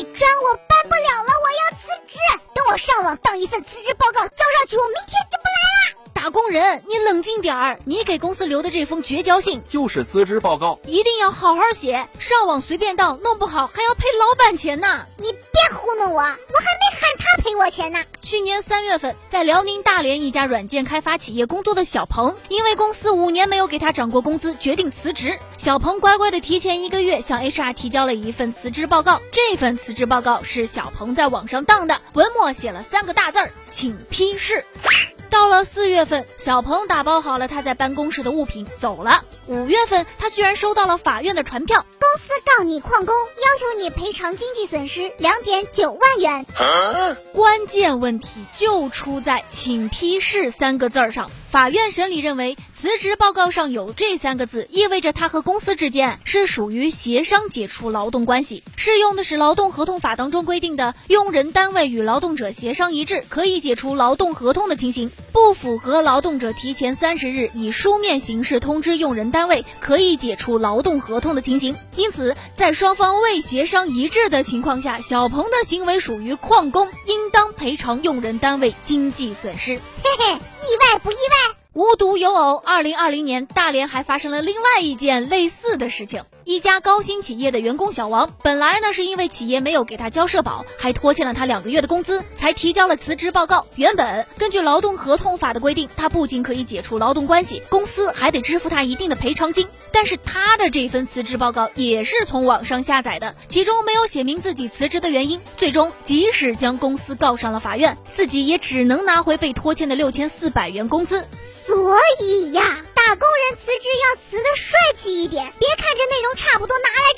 这专我办不了了，我要辞职。等我上网当一份辞职报告交上去，我明天就不来了。打工人，你冷静点儿！你给公司留的这封绝交信就是辞职报告，一定要好好写，上网随便当，弄不好还要赔老板钱呢。你别糊弄我，我还没喊钱呢。去年三月份，在辽宁大连一家软件开发企业工作的小鹏，因为公司五年没有给他涨过工资，决定辞职。小鹏乖乖的提前一个月向 HR 提交了一份辞职报告。这份辞职报告是小鹏在网上当的，文末写了三个大字儿：请批示。到了四月份，小鹏打包好了他在办公室的物品走了。五月份，他居然收到了法院的传票，公司告你旷工，要求你赔偿经济损失两点九万元。关键问题就出在“请批示”三个字儿上。法院审理认为，辞职报告上有这三个字，意味着他和公司之间是属于协商解除劳动关系，适用的是劳动合同法当中规定的用人单位与劳动者协商一致可以解除劳动合同的情形，不符合劳动者提前三十日以书面形式通知用人单位可以解除劳动合同的情形。因此，在双方未协商一致的情况下，小鹏的行为属于旷工，应当赔偿用人单位经济损失。嘿嘿，意外不意外？无独有偶，二零二零年大连还发生了另外一件类似的事情。一家高新企业的员工小王，本来呢是因为企业没有给他交社保，还拖欠了他两个月的工资，才提交了辞职报告。原本根据劳动合同法的规定，他不仅可以解除劳动关系，公司还得支付他一定的赔偿金。但是他的这份辞职报告也是从网上下载的，其中没有写明自己辞职的原因。最终，即使将公司告上了法院，自己也只能拿回被拖欠的六千四百元工资。所以呀。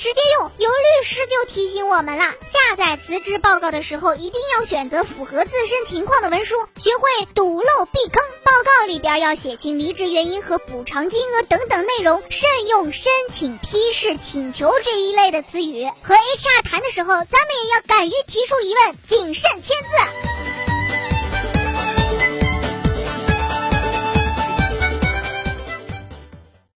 直接用。有律师就提醒我们了，下载辞职报告的时候，一定要选择符合自身情况的文书，学会堵漏避坑。报告里边要写清离职原因和补偿金额等等内容，慎用申请、批示、请求这一类的词语。和 HR 谈的时候，咱们也要敢于提出疑问，谨慎签字。